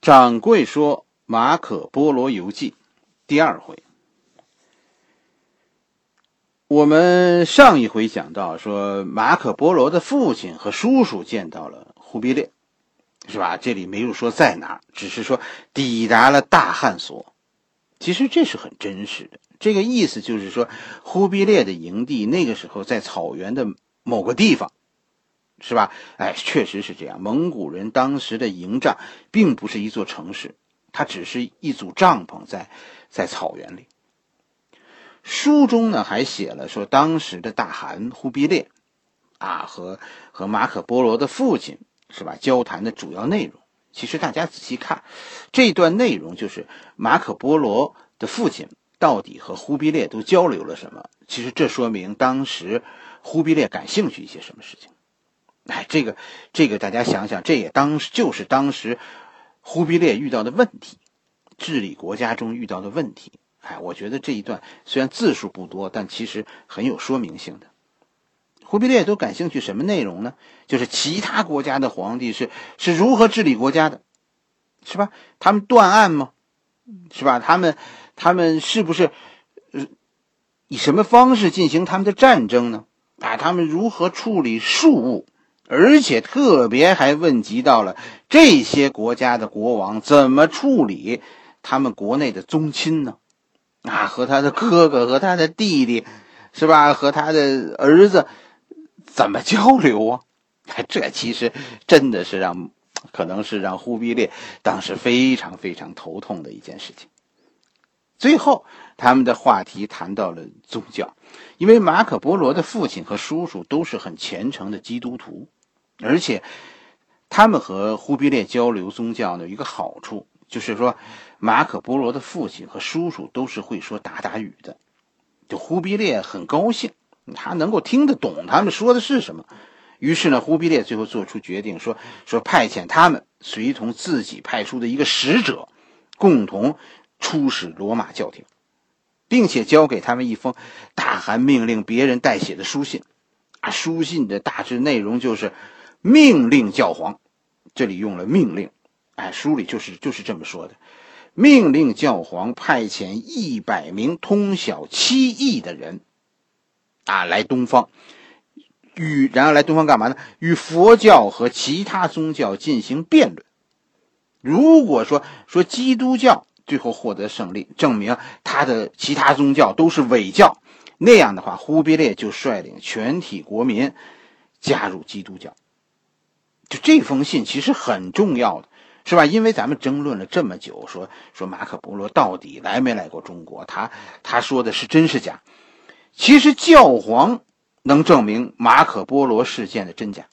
掌柜说《马可·波罗游记》第二回，我们上一回讲到说，马可·波罗的父亲和叔叔见到了忽必烈，是吧？这里没有说在哪，只是说抵达了大汉所。其实这是很真实的，这个意思就是说，忽必烈的营地那个时候在草原的某个地方。是吧？哎，确实是这样。蒙古人当时的营帐并不是一座城市，它只是一组帐篷在在草原里。书中呢还写了说，当时的大汗忽必烈啊和和马可波罗的父亲是吧交谈的主要内容。其实大家仔细看这段内容，就是马可波罗的父亲到底和忽必烈都交流了什么？其实这说明当时忽必烈感兴趣一些什么事情。哎，这个，这个，大家想想，这也当就是当时忽必烈遇到的问题，治理国家中遇到的问题。哎，我觉得这一段虽然字数不多，但其实很有说明性的。忽必烈都感兴趣什么内容呢？就是其他国家的皇帝是是如何治理国家的，是吧？他们断案吗？是吧？他们他们是不是呃以什么方式进行他们的战争呢？啊，他们如何处理庶务？而且特别还问及到了这些国家的国王怎么处理他们国内的宗亲呢？啊，和他的哥哥和他的弟弟，是吧？和他的儿子怎么交流啊？这其实真的是让，可能是让忽必烈当时非常非常头痛的一件事情。最后，他们的话题谈到了宗教，因为马可波罗的父亲和叔叔都是很虔诚的基督徒。而且，他们和忽必烈交流宗教呢，有一个好处，就是说，马可波罗的父亲和叔叔都是会说鞑靼语的，就忽必烈很高兴，他能够听得懂他们说的是什么。于是呢，忽必烈最后做出决定，说说派遣他们随同自己派出的一个使者，共同出使罗马教廷，并且交给他们一封大汗命令别人代写的书信。啊，书信的大致内容就是。命令教皇，这里用了命令，哎，书里就是就是这么说的，命令教皇派遣一百名通晓七艺的人，啊，来东方，与然后来东方干嘛呢？与佛教和其他宗教进行辩论。如果说说基督教最后获得胜利，证明他的其他宗教都是伪教，那样的话，忽必烈就率领全体国民加入基督教。就这封信其实很重要的，是吧？因为咱们争论了这么久，说说马可波罗到底来没来过中国，他他说的是真是假？其实教皇能证明马可波罗事件的真假，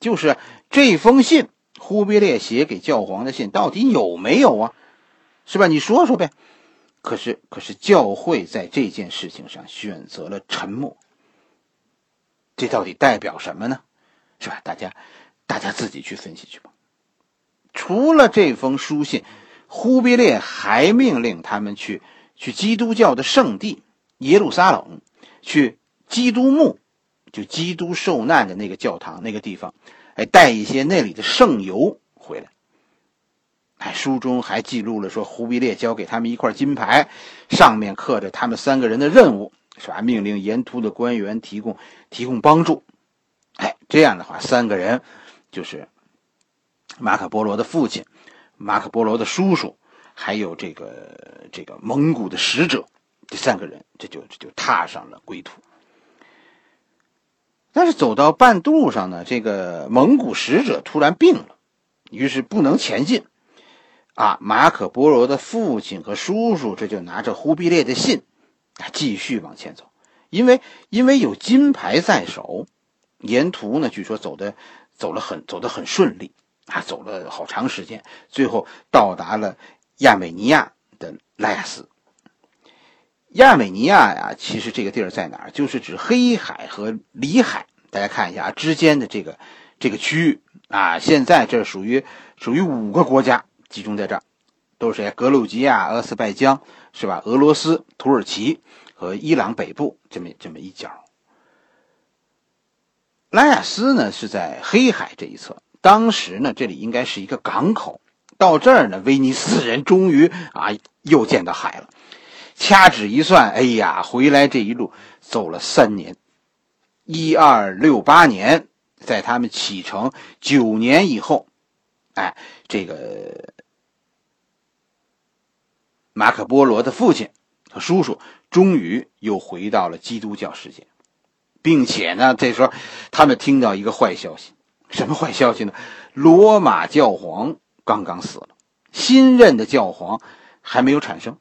就是这封信，忽必烈写给教皇的信到底有没有啊？是吧？你说说呗。可是可是教会在这件事情上选择了沉默，这到底代表什么呢？是吧？大家。大家自己去分析去吧。除了这封书信，忽必烈还命令他们去去基督教的圣地耶路撒冷，去基督墓，就基督受难的那个教堂那个地方，哎，带一些那里的圣油回来。哎，书中还记录了说，忽必烈交给他们一块金牌，上面刻着他们三个人的任务，是吧？命令沿途的官员提供提供帮助。哎，这样的话，三个人。就是马可波罗的父亲，马可波罗的叔叔，还有这个这个蒙古的使者，这三个人，这就这就踏上了归途。但是走到半路上呢，这个蒙古使者突然病了，于是不能前进。啊，马可波罗的父亲和叔叔这就拿着忽必烈的信，啊，继续往前走，因为因为有金牌在手，沿途呢，据说走的。走了很走得很顺利啊，走了好长时间，最后到达了亚美尼亚的拉亚斯。亚美尼亚呀，其实这个地儿在哪儿？就是指黑海和里海，大家看一下啊，之间的这个这个区域啊。现在这属于属于五个国家集中在这儿，都是谁？格鲁吉亚、阿塞拜疆是吧？俄罗斯、土耳其和伊朗北部这么这么一角。拉亚斯呢是在黑海这一侧，当时呢这里应该是一个港口，到这儿呢，威尼斯人终于啊又见到海了。掐指一算，哎呀，回来这一路走了三年，一二六八年，在他们启程九年以后，哎，这个马可波罗的父亲和叔叔终于又回到了基督教世界。并且呢，这时候他们听到一个坏消息，什么坏消息呢？罗马教皇刚刚死了，新任的教皇还没有产生。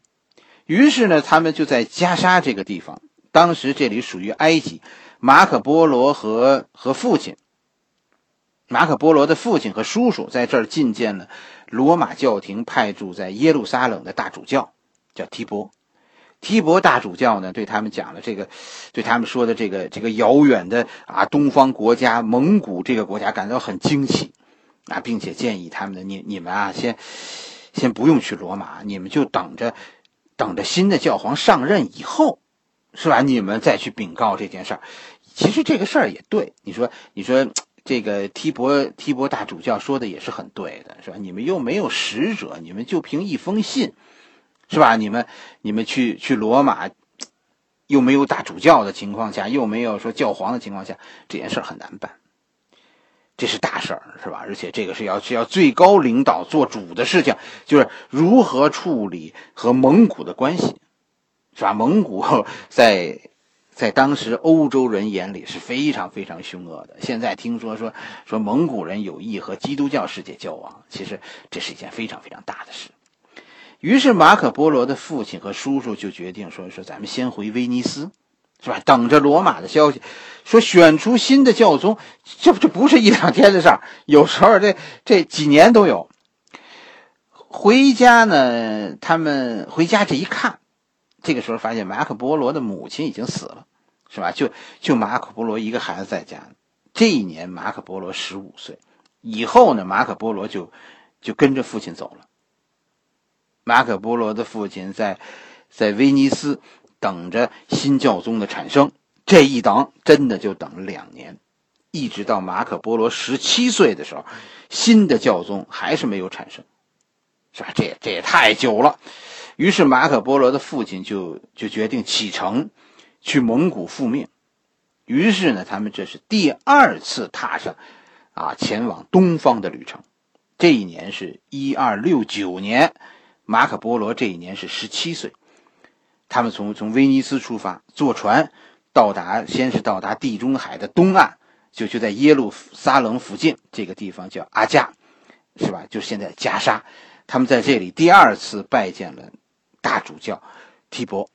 于是呢，他们就在加沙这个地方，当时这里属于埃及。马可波罗和和父亲，马可波罗的父亲和叔叔在这儿觐见了罗马教廷派驻在耶路撒冷的大主教，叫提伯。提伯大主教呢，对他们讲了这个，对他们说的这个这个遥远的啊东方国家蒙古这个国家感到很惊奇，啊，并且建议他们的你你们啊先先不用去罗马，你们就等着等着新的教皇上任以后，是吧？你们再去禀告这件事儿。其实这个事儿也对，你说你说这个提伯提伯大主教说的也是很对的，是吧？你们又没有使者，你们就凭一封信。是吧？你们，你们去去罗马，又没有大主教的情况下，又没有说教皇的情况下，这件事很难办。这是大事儿，是吧？而且这个是要是要最高领导做主的事情，就是如何处理和蒙古的关系，是吧？蒙古 在在当时欧洲人眼里是非常非常凶恶的。现在听说说说蒙古人有意和基督教世界交往，其实这是一件非常非常大的事。于是马可波罗的父亲和叔叔就决定说：“说咱们先回威尼斯，是吧？等着罗马的消息。说选出新的教宗，这这不是一两天的事儿，有时候这这几年都有。回家呢，他们回家这一看，这个时候发现马可波罗的母亲已经死了，是吧？就就马可波罗一个孩子在家。这一年马可波罗十五岁，以后呢，马可波罗就就跟着父亲走了。”马可波罗的父亲在，在威尼斯等着新教宗的产生，这一等真的就等了两年，一直到马可波罗十七岁的时候，新的教宗还是没有产生，是吧？这也这也太久了。于是马可波罗的父亲就就决定启程，去蒙古复命。于是呢，他们这是第二次踏上，啊，前往东方的旅程。这一年是一二六九年。马可波罗这一年是十七岁，他们从从威尼斯出发，坐船到达，先是到达地中海的东岸，就就在耶路撒冷附近这个地方叫阿加，是吧？就现在加沙，他们在这里第二次拜见了大主教提伯，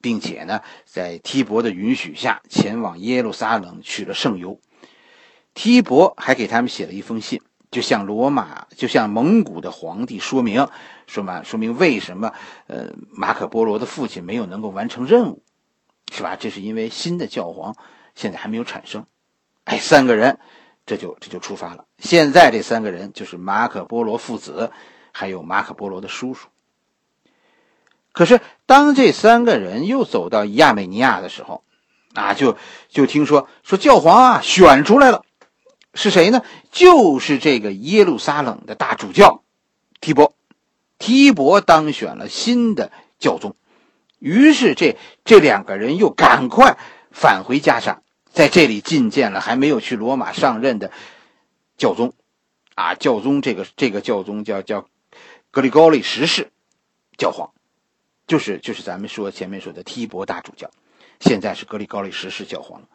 并且呢，在提伯的允许下，前往耶路撒冷取了圣油。提伯还给他们写了一封信。就向罗马，就向蒙古的皇帝说明，说嘛，说明为什么，呃，马可波罗的父亲没有能够完成任务，是吧？这是因为新的教皇现在还没有产生。哎，三个人，这就这就出发了。现在这三个人就是马可波罗父子，还有马可波罗的叔叔。可是当这三个人又走到亚美尼亚的时候，啊，就就听说说教皇啊选出来了。是谁呢？就是这个耶路撒冷的大主教提伯，提伯当选了新的教宗。于是这这两个人又赶快返回加沙，在这里觐见了还没有去罗马上任的教宗。啊，教宗这个这个教宗叫叫格里高利十世教皇，就是就是咱们说前面说的提伯大主教，现在是格里高利十世教皇了。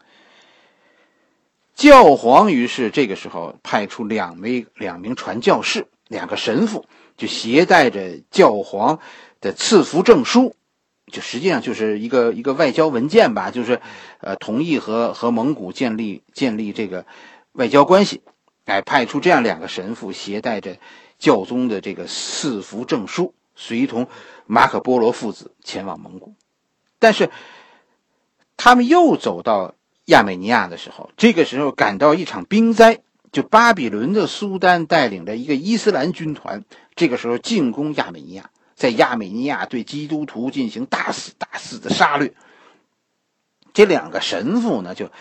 教皇于是这个时候派出两位两名传教士，两个神父，就携带着教皇的赐福证书，就实际上就是一个一个外交文件吧，就是呃同意和和蒙古建立建立这个外交关系，哎，派出这样两个神父，携带着教宗的这个赐福证书，随同马可波罗父子前往蒙古，但是他们又走到。亚美尼亚的时候，这个时候赶到一场兵灾，就巴比伦的苏丹带领着一个伊斯兰军团，这个时候进攻亚美尼亚，在亚美尼亚对基督徒进行大肆大肆的杀掠。这两个神父呢，就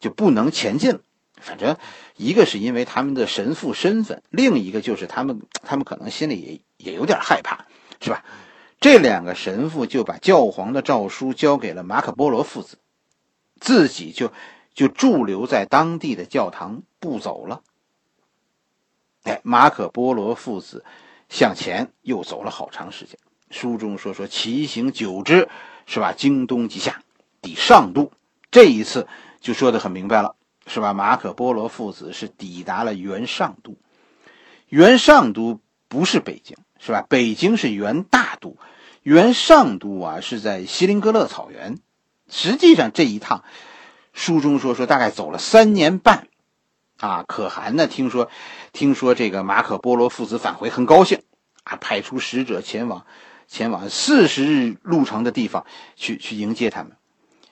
就不能前进了，反正一个是因为他们的神父身份，另一个就是他们他们可能心里也也有点害怕，是吧？这两个神父就把教皇的诏书交给了马可波罗父子，自己就就驻留在当地的教堂不走了。哎，马可波罗父子向前又走了好长时间。书中说说骑行九之，是吧？京东即下，抵上都。这一次就说的很明白了，是吧？马可波罗父子是抵达了元上都，元上都不是北京。是吧？北京是元大都，元上都啊是在锡林格勒草原。实际上这一趟，书中说说大概走了三年半，啊，可汗呢听说，听说这个马可波罗父子返回很高兴，啊，派出使者前往，前往四十日路程的地方去去迎接他们。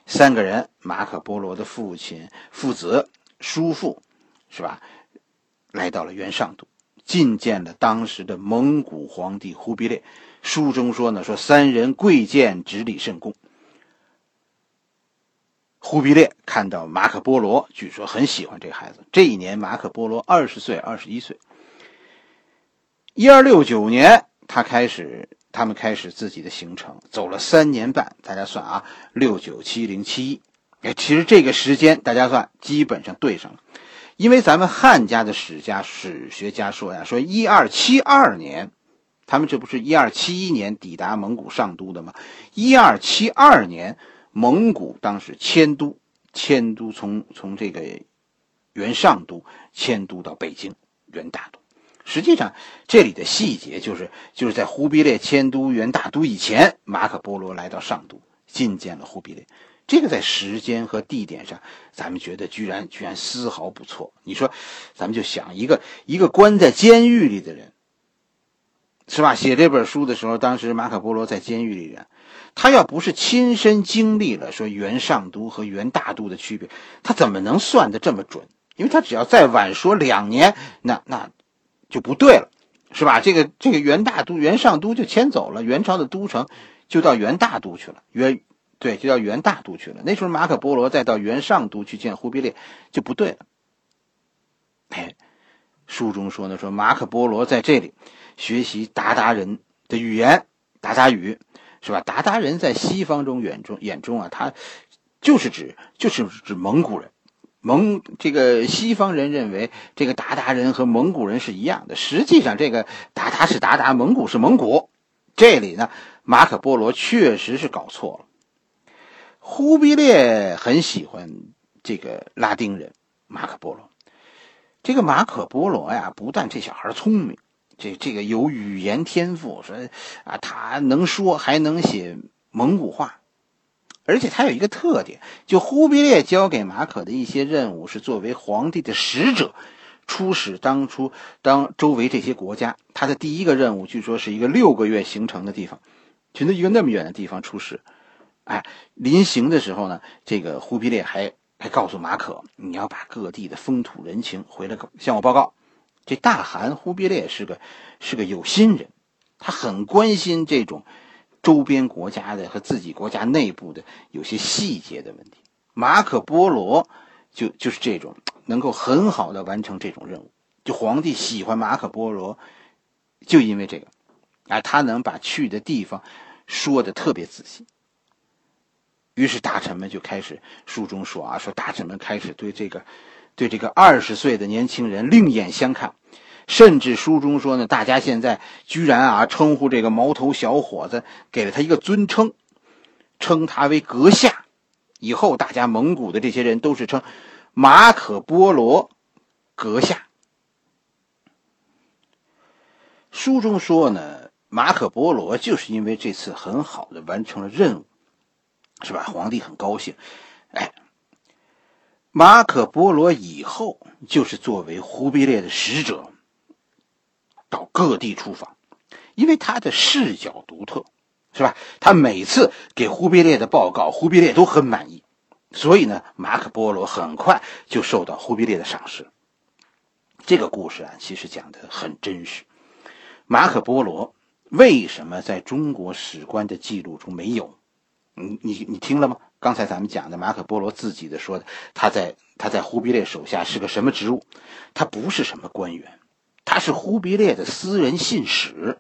三个人，马可波罗的父亲、父子、叔父，是吧？来到了元上都。觐见了当时的蒙古皇帝忽必烈，书中说呢，说三人跪见，执礼甚恭。忽必烈看到马可波罗，据说很喜欢这孩子。这一年，马可波罗二十岁，二十一岁。一二六九年，他开始，他们开始自己的行程，走了三年半。大家算啊，六九七零七一，哎，其实这个时间大家算基本上对上了。因为咱们汉家的史家、史学家说呀，说一二七二年，他们这不是一二七一年抵达蒙古上都的吗？一二七二年，蒙古当时迁都，迁都从从这个元上都迁都到北京元大都。实际上，这里的细节就是就是在忽必烈迁都元大都以前，马可波罗来到上都觐见了忽必烈。这个在时间和地点上，咱们觉得居然居然丝毫不错。你说，咱们就想一个一个关在监狱里的人，是吧？写这本书的时候，当时马可波罗在监狱里人，他要不是亲身经历了说元上都和元大都的区别，他怎么能算得这么准？因为他只要再晚说两年，那那就不对了，是吧？这个这个元大都、元上都就迁走了，元朝的都城就到元大都去了，元。对，就到元大都去了。那时候马可波罗再到元上都去见忽必烈，就不对了。哎，书中说呢，说马可波罗在这里学习鞑靼人的语言，鞑靼语，是吧？鞑靼人在西方中眼中眼中啊，他就是指就是指蒙古人。蒙这个西方人认为这个鞑靼人和蒙古人是一样的，实际上这个鞑靼是鞑靼，蒙古是蒙古。这里呢，马可波罗确实是搞错了。忽必烈很喜欢这个拉丁人马可波罗。这个马可波罗呀，不但这小孩聪明，这这个有语言天赋，说啊，他能说还能写蒙古话，而且他有一个特点，就忽必烈交给马可的一些任务是作为皇帝的使者，出使当初当周围这些国家。他的第一个任务，据说是一个六个月行程的地方，去那一个那么远的地方出使。哎，临行的时候呢，这个忽必烈还还告诉马可，你要把各地的风土人情回来向我报告。这大汗忽必烈是个是个有心人，他很关心这种周边国家的和自己国家内部的有些细节的问题。马可波罗就就是这种能够很好的完成这种任务。就皇帝喜欢马可波罗，就因为这个，啊，他能把去的地方说的特别仔细。于是大臣们就开始，书中说啊，说大臣们开始对这个，对这个二十岁的年轻人另眼相看，甚至书中说呢，大家现在居然啊称呼这个毛头小伙子，给了他一个尊称，称他为阁下，以后大家蒙古的这些人都是称马可波罗阁下。书中说呢，马可波罗就是因为这次很好的完成了任务。是吧？皇帝很高兴，哎，马可波罗以后就是作为忽必烈的使者，到各地出访，因为他的视角独特，是吧？他每次给忽必烈的报告，忽必烈都很满意，所以呢，马可波罗很快就受到忽必烈的赏识。这个故事啊，其实讲的很真实。马可波罗为什么在中国史官的记录中没有？你你你听了吗？刚才咱们讲的马可波罗自己的说的，他在他在忽必烈手下是个什么职务？他不是什么官员，他是忽必烈的私人信使。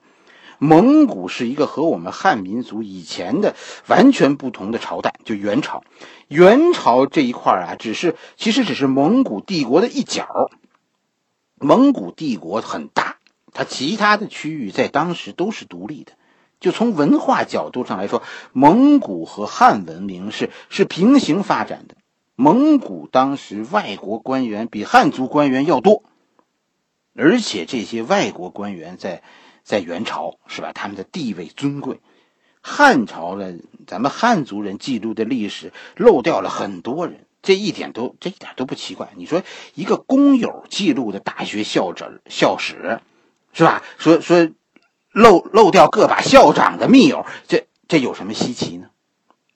蒙古是一个和我们汉民族以前的完全不同的朝代，就元朝。元朝这一块啊，只是其实只是蒙古帝国的一角。蒙古帝国很大，它其他的区域在当时都是独立的。就从文化角度上来说，蒙古和汉文明是是平行发展的。蒙古当时外国官员比汉族官员要多，而且这些外国官员在。在元朝是吧？他们的地位尊贵。汉朝呢，咱们汉族人记录的历史漏掉了很多人，这一点都这一点都不奇怪。你说一个工友记录的大学校长校史，是吧？说说漏漏掉个把校长的密友，这这有什么稀奇呢？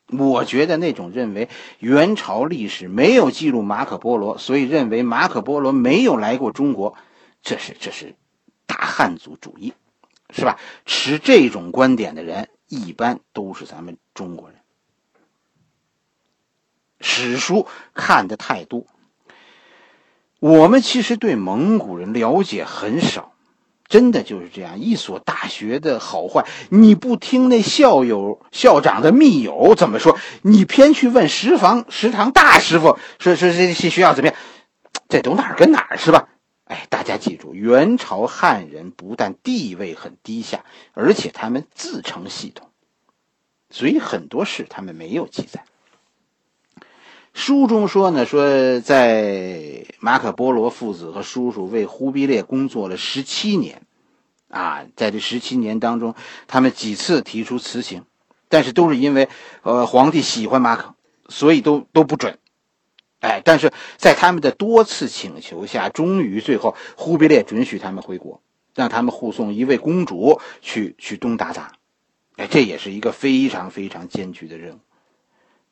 我觉得那种认为元朝历史没有记录马可波罗，所以认为马可波罗没有来过中国，这是这是大汉族主义。是吧？持这种观点的人，一般都是咱们中国人。史书看的太多，我们其实对蒙古人了解很少，真的就是这样。一所大学的好坏，你不听那校友、校长的密友怎么说，你偏去问食房、食堂大师傅说说这些学校怎么样，这都哪儿跟哪儿是吧？哎，大家记住，元朝汉人不但地位很低下，而且他们自成系统，所以很多事他们没有记载。书中说呢，说在马可波罗父子和叔叔为忽必烈工作了十七年，啊，在这十七年当中，他们几次提出辞行，但是都是因为呃皇帝喜欢马可，所以都都不准。哎，但是在他们的多次请求下，终于最后忽必烈准许他们回国，让他们护送一位公主去去东鞑靼。哎，这也是一个非常非常艰巨的任务。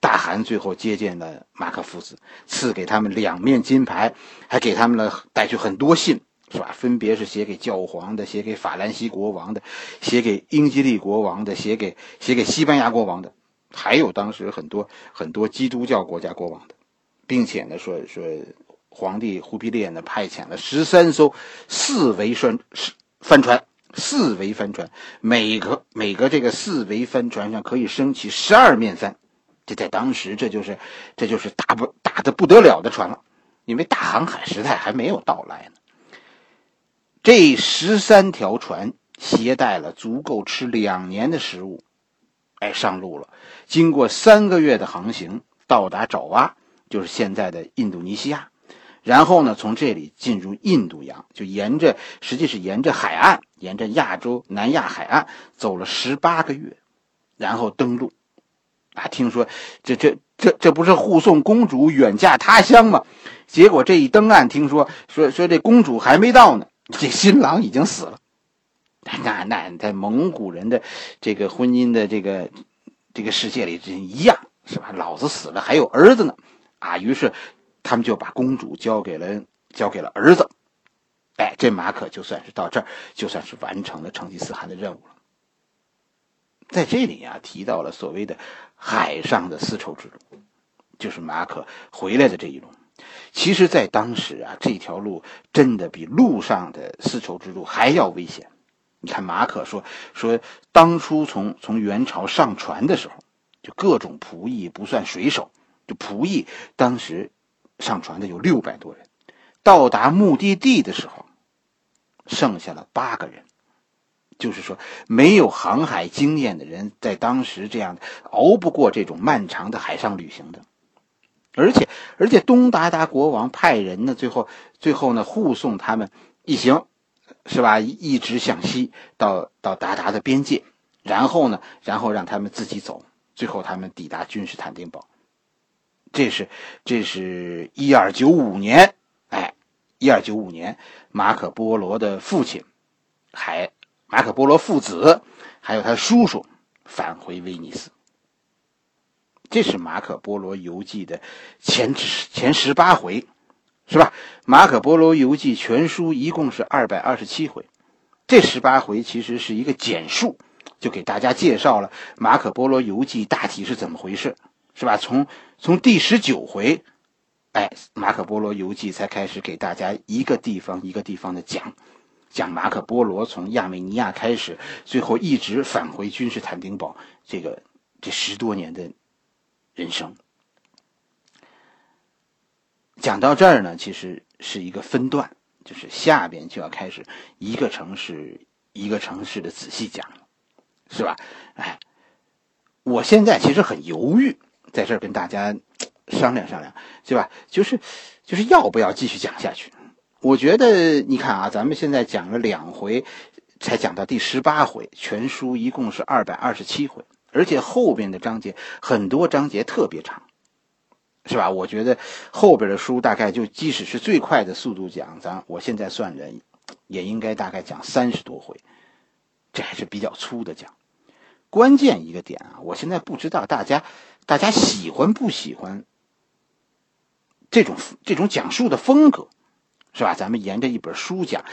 大汗最后接见了马可父子，赐给他们两面金牌，还给他们了带去很多信，是吧？分别是写给教皇的，写给法兰西国王的，写给英吉利国王的，写给写给西班牙国王的，还有当时很多很多基督教国家国王的。并且呢，说说皇帝忽必烈呢派遣了十三艘四桅帆帆船，四桅帆船，每个每个这个四桅帆船上可以升起十二面帆，这在当时这就是这就是大不大的不得了的船了，因为大航海时代还没有到来呢。这十三条船携带了足够吃两年的食物，哎，上路了。经过三个月的航行，到达爪哇。就是现在的印度尼西亚，然后呢，从这里进入印度洋，就沿着，实际是沿着海岸，沿着亚洲南亚海岸走了十八个月，然后登陆。啊，听说这这这这不是护送公主远嫁他乡吗？结果这一登岸，听说说说这公主还没到呢，这新郎已经死了。那那在蒙古人的这个婚姻的这个这个世界里，这一样是吧？老子死了还有儿子呢。啊，于是他们就把公主交给了交给了儿子，哎，这马可就算是到这儿，就算是完成了成吉思汗的任务了。在这里啊，提到了所谓的海上的丝绸之路，就是马可回来的这一路。其实，在当时啊，这条路真的比路上的丝绸之路还要危险。你看，马可说说，当初从从元朝上船的时候，就各种仆役不算水手。就仆役，当时上船的有六百多人，到达目的地的时候，剩下了八个人。就是说，没有航海经验的人，在当时这样熬不过这种漫长的海上旅行的。而且，而且东达达国王派人呢，最后最后呢护送他们一行，是吧？一直向西到到达达的边界，然后呢，然后让他们自己走。最后他们抵达君士坦丁堡。这是，这是一二九五年，哎，一二九五年，马可波罗的父亲，还马可波罗父子，还有他叔叔返回威尼斯。这是马可波罗游记的前前十八回，是吧？马可波罗游记全书一共是二百二十七回，这十八回其实是一个简述，就给大家介绍了马可波罗游记大体是怎么回事。是吧？从从第十九回，哎，马可波罗游记才开始给大家一个地方一个地方的讲，讲马可波罗从亚美尼亚开始，最后一直返回君士坦丁堡，这个这十多年的人生。讲到这儿呢，其实是一个分段，就是下边就要开始一个城市一个城市的仔细讲了，是吧？哎，我现在其实很犹豫，在这儿跟大家。商量商量，对吧？就是就是要不要继续讲下去？我觉得你看啊，咱们现在讲了两回，才讲到第十八回，全书一共是二百二十七回，而且后边的章节很多章节特别长，是吧？我觉得后边的书大概就即使是最快的速度讲，咱我现在算着，也应该大概讲三十多回，这还是比较粗的讲。关键一个点啊，我现在不知道大家大家喜欢不喜欢。这种这种讲述的风格，是吧？咱们沿着一本书讲，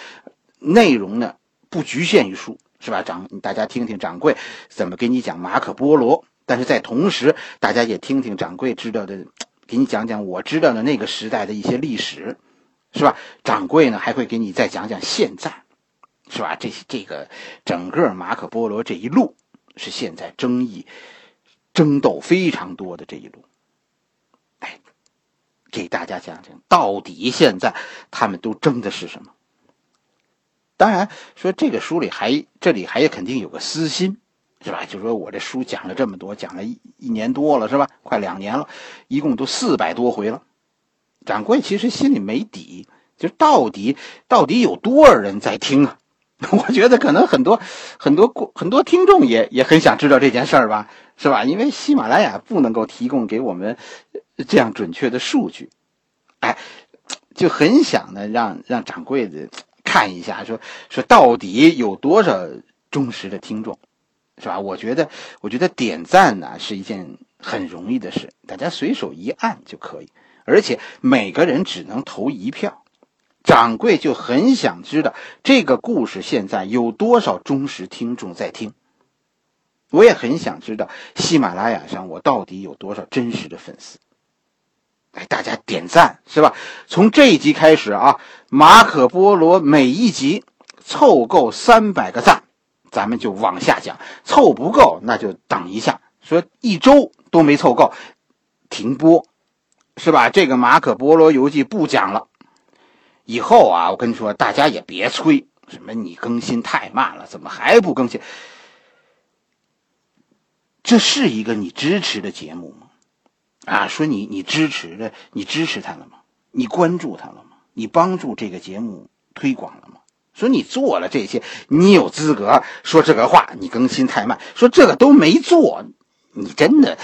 内容呢不局限于书，是吧？掌大家听听掌柜怎么给你讲马可波罗，但是在同时，大家也听听掌柜知道的，给你讲讲我知道的那个时代的一些历史，是吧？掌柜呢还会给你再讲讲现在，是吧？这这个整个马可波罗这一路是现在争议、争斗非常多的这一路。给大家讲讲，到底现在他们都争的是什么？当然说这个书里还这里还肯定有个私心，是吧？就说我这书讲了这么多，讲了一一年多了，是吧？快两年了，一共都四百多回了。掌柜其实心里没底，就到底到底有多少人在听啊？我觉得可能很多很多过很多听众也也很想知道这件事儿吧，是吧？因为喜马拉雅不能够提供给我们。这样准确的数据，哎，就很想呢，让让掌柜的看一下，说说到底有多少忠实的听众，是吧？我觉得，我觉得点赞呢是一件很容易的事，大家随手一按就可以，而且每个人只能投一票。掌柜就很想知道这个故事现在有多少忠实听众在听，我也很想知道喜马拉雅上我到底有多少真实的粉丝。来，大家点赞是吧？从这一集开始啊，马可波罗每一集凑够三百个赞，咱们就往下讲；凑不够，那就等一下。说一周都没凑够，停播，是吧？这个马可波罗游记不讲了。以后啊，我跟你说，大家也别催，什么你更新太慢了，怎么还不更新？这是一个你支持的节目吗？啊，说你你支持的，你支持他了吗？你关注他了吗？你帮助这个节目推广了吗？说你做了这些，你有资格说这个话？你更新太慢，说这个都没做，你真的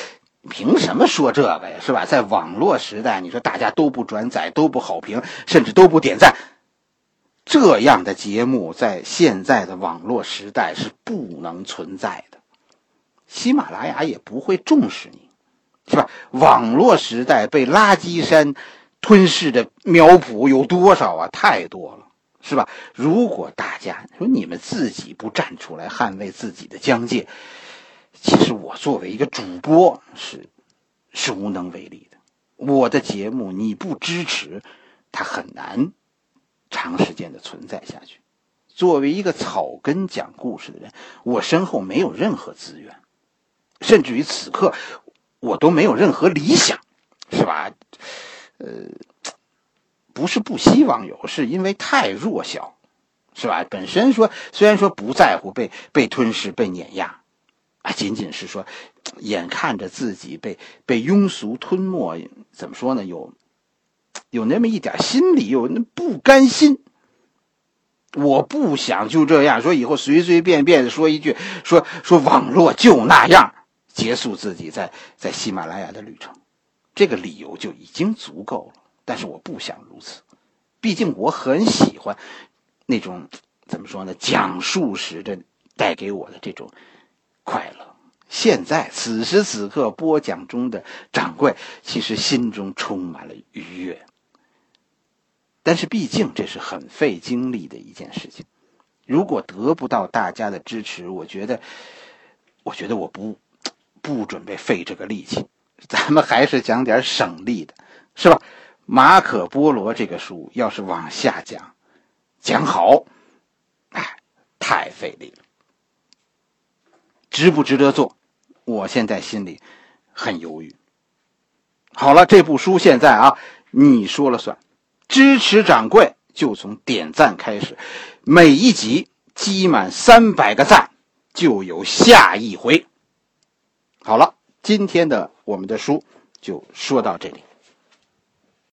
凭什么说这个呀？是吧？在网络时代，你说大家都不转载，都不好评，甚至都不点赞，这样的节目在现在的网络时代是不能存在的，喜马拉雅也不会重视你。是吧？网络时代被垃圾山吞噬的苗圃有多少啊？太多了，是吧？如果大家说你们自己不站出来捍卫自己的疆界，其实我作为一个主播是是无能为力的。我的节目你不支持，它很难长时间的存在下去。作为一个草根讲故事的人，我身后没有任何资源，甚至于此刻。我都没有任何理想，是吧？呃，不是不希望有，是因为太弱小，是吧？本身说虽然说不在乎被被吞噬、被碾压，啊，仅仅是说，眼看着自己被被庸俗吞没，怎么说呢？有有那么一点心里有那不甘心。我不想就这样说，以后随随便便的说一句，说说网络就那样。结束自己在在喜马拉雅的旅程，这个理由就已经足够了。但是我不想如此，毕竟我很喜欢那种怎么说呢？讲述时的带给我的这种快乐。现在此时此刻播讲中的掌柜，其实心中充满了愉悦。但是毕竟这是很费精力的一件事情，如果得不到大家的支持，我觉得，我觉得我不。不准备费这个力气，咱们还是讲点省力的，是吧？马可波罗这个书要是往下讲，讲好，哎，太费力了。值不值得做？我现在心里很犹豫。好了，这部书现在啊，你说了算。支持掌柜就从点赞开始，每一集积满三百个赞，就有下一回。好了，今天的我们的书就说到这里。